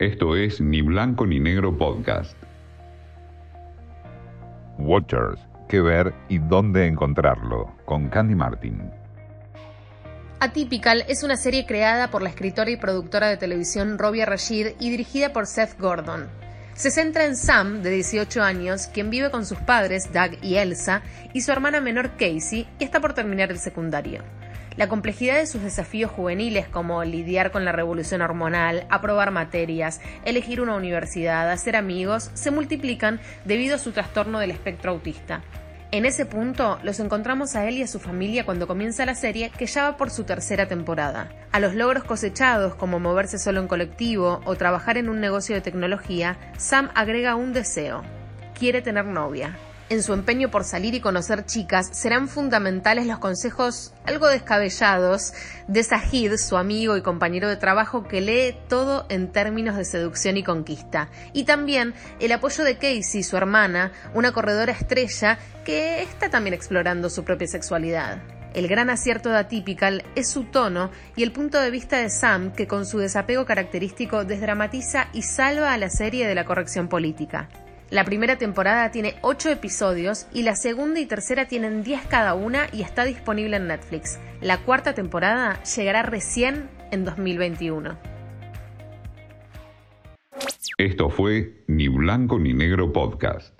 Esto es Ni Blanco ni Negro Podcast. Watchers, qué ver y dónde encontrarlo, con Candy Martin. Atypical es una serie creada por la escritora y productora de televisión Robia Rashid y dirigida por Seth Gordon. Se centra en Sam, de 18 años, quien vive con sus padres, Doug y Elsa, y su hermana menor Casey, que está por terminar el secundario. La complejidad de sus desafíos juveniles como lidiar con la revolución hormonal, aprobar materias, elegir una universidad, hacer amigos, se multiplican debido a su trastorno del espectro autista. En ese punto los encontramos a él y a su familia cuando comienza la serie que ya va por su tercera temporada. A los logros cosechados como moverse solo en colectivo o trabajar en un negocio de tecnología, Sam agrega un deseo. Quiere tener novia en su empeño por salir y conocer chicas, serán fundamentales los consejos algo descabellados de Sahid, su amigo y compañero de trabajo, que lee todo en términos de seducción y conquista. Y también el apoyo de Casey, su hermana, una corredora estrella que está también explorando su propia sexualidad. El gran acierto de Atypical es su tono y el punto de vista de Sam, que con su desapego característico desdramatiza y salva a la serie de la corrección política. La primera temporada tiene 8 episodios y la segunda y tercera tienen 10 cada una y está disponible en Netflix. La cuarta temporada llegará recién en 2021. Esto fue Ni Blanco ni Negro Podcast.